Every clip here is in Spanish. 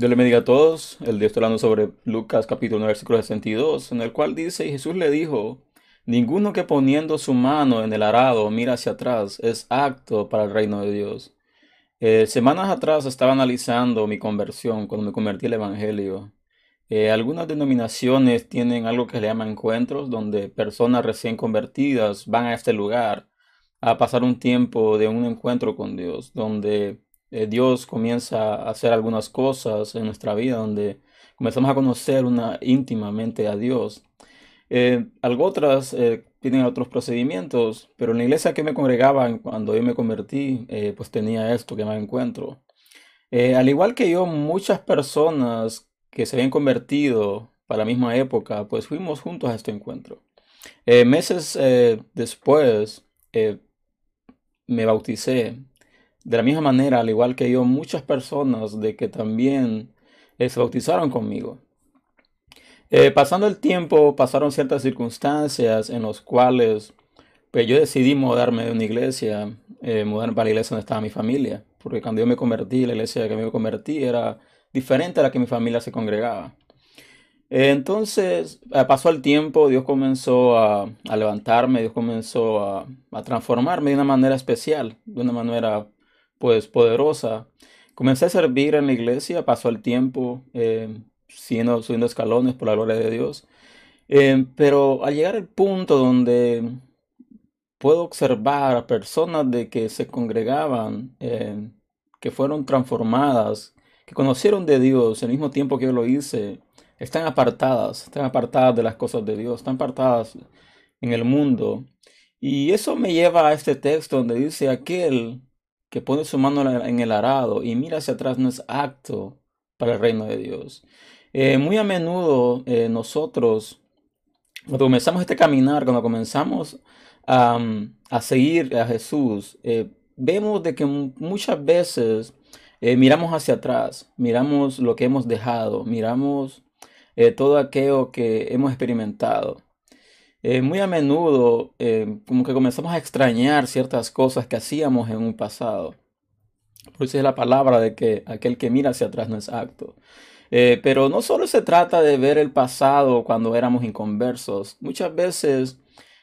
Dios le bendiga a todos. El día está hablando sobre Lucas capítulo 9, versículo 62, en el cual dice, y Jesús le dijo, ninguno que poniendo su mano en el arado mira hacia atrás es acto para el reino de Dios. Eh, semanas atrás estaba analizando mi conversión cuando me convertí al Evangelio. Eh, algunas denominaciones tienen algo que se llama encuentros, donde personas recién convertidas van a este lugar a pasar un tiempo de un encuentro con Dios, donde eh, Dios comienza a hacer algunas cosas en nuestra vida donde comenzamos a conocer una, íntimamente a Dios. Eh, algo otras eh, tienen otros procedimientos, pero en la iglesia que me congregaba cuando yo me convertí, eh, pues tenía esto que me encuentro. al igual que yo, muchas personas que se habían convertido para la misma época, pues fuimos juntos a este encuentro. meses después me bauticé de la misma manera, al igual que yo, muchas personas de que también eh, se bautizaron conmigo. Eh, pasando el tiempo, pasaron ciertas circunstancias en las cuales pues, yo decidí mudarme de una iglesia, eh, mudarme para la iglesia donde estaba mi familia, porque cuando yo me convertí, la iglesia que me convertí era diferente a la que mi familia se congregaba. Entonces pasó el tiempo, Dios comenzó a, levantarme, Dios comenzó a, transformarme de una manera especial, de una manera pues poderosa. Comencé a servir en la iglesia, pasó el tiempo, eh, subiendo escalones por la gloria de Dios. Eh, pero al llegar al punto donde puedo observar a personas de que se congregaban, eh, que fueron transformadas, que conocieron de Dios al mismo tiempo que yo lo hice, están apartadas, están apartadas de las cosas de Dios, están apartadas en el mundo. Y eso me lleva a este texto donde dice aquel que pone su mano en el arado y mira hacia atrás no es acto para el reino de Dios. Eh, muy a menudo eh, nosotros, cuando comenzamos este caminar, cuando comenzamos a seguir a Jesús, eh, vemos de que muchas veces miramos hacia atrás, miramos lo que hemos dejado, miramos todo aquello que hemos experimentado. Eh, muy a menudo eh, como que comenzamos a extrañar ciertas cosas que hacíamos en un pasado. Por eso es la palabra de que aquel que mira hacia atrás no es acto. Eh, pero no solo se trata de ver el pasado cuando éramos inconversos. Muchas veces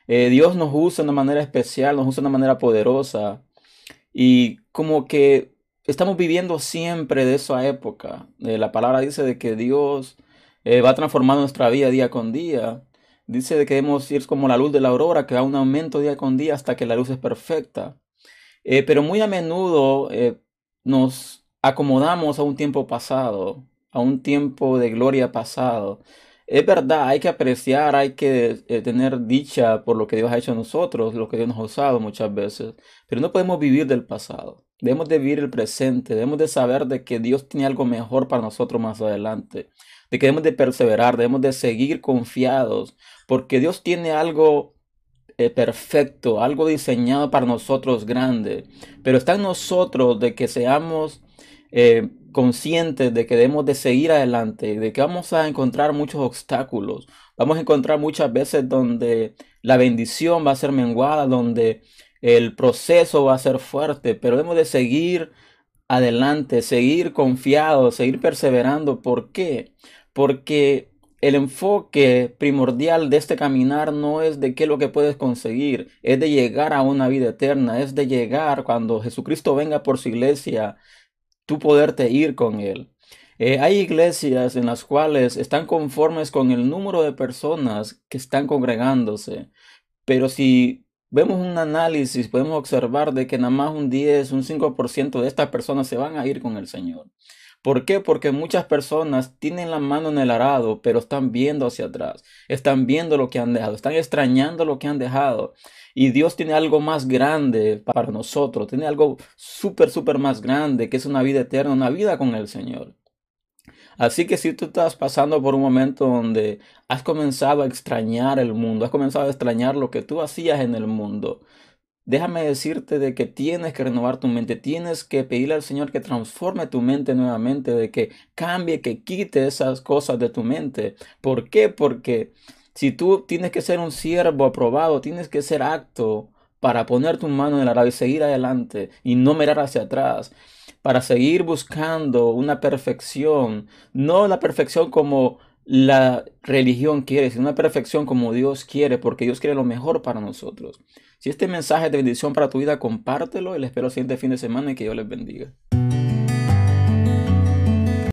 Dios nos usa de una manera especial, nos usa de una manera poderosa. Y como que estamos viviendo siempre de esa época. la palabra dice de que Dios va transformando nuestra vida día con día. Dice que debemos ir como la luz de la aurora, que va un aumento día con día hasta que la luz es perfecta. Eh, pero muy a menudo eh, nos acomodamos a un tiempo pasado, a un tiempo de gloria pasado. Es verdad, hay que apreciar, hay que eh, tener dicha por lo que Dios ha hecho a nosotros, lo que Dios nos ha usado muchas veces, pero no podemos vivir del pasado. Debemos de vivir el presente, debemos de saber de que Dios tiene algo mejor para nosotros más adelante de que debemos de perseverar, debemos de seguir confiados, porque Dios tiene algo eh, perfecto, algo diseñado para nosotros grande, pero está en nosotros de que seamos eh, conscientes de que debemos de seguir adelante, de que vamos a encontrar muchos obstáculos, vamos a encontrar muchas veces donde la bendición va a ser menguada, donde el proceso va a ser fuerte, pero debemos de seguir adelante, seguir confiados, seguir perseverando. ¿Por qué? Porque el enfoque primordial de este caminar no es de qué es lo que puedes conseguir, es de llegar a una vida eterna, es de llegar cuando Jesucristo venga por su iglesia, tú poderte ir con Él. Eh, hay iglesias en las cuales están conformes con el número de personas que están congregándose, pero si vemos un análisis, podemos observar de que nada más un 10, un 5% de estas personas se van a ir con el Señor. ¿Por qué? Porque muchas personas tienen la mano en el arado, pero están viendo hacia atrás, están viendo lo que han dejado, están extrañando lo que han dejado. Y Dios tiene algo más grande para nosotros, tiene algo súper, súper más grande, que es una vida eterna, una vida con el Señor. Así que si tú estás pasando por un momento donde has comenzado a extrañar el mundo, has comenzado a extrañar lo que tú hacías en el mundo, déjame decirte de que tienes que renovar tu mente, tienes que pedirle al Señor que transforme tu mente nuevamente, de que cambie, que quite esas cosas de tu mente. ¿Por qué? Porque si tú tienes que ser un siervo aprobado, tienes que ser acto para poner tu mano en el arado y seguir adelante y no mirar hacia atrás, para seguir buscando una perfección, no la perfección como la religión quiere, sino una perfección como Dios quiere, porque Dios quiere lo mejor para nosotros. Si este mensaje es de bendición para tu vida, compártelo y les espero el siguiente fin de semana y que Dios les bendiga.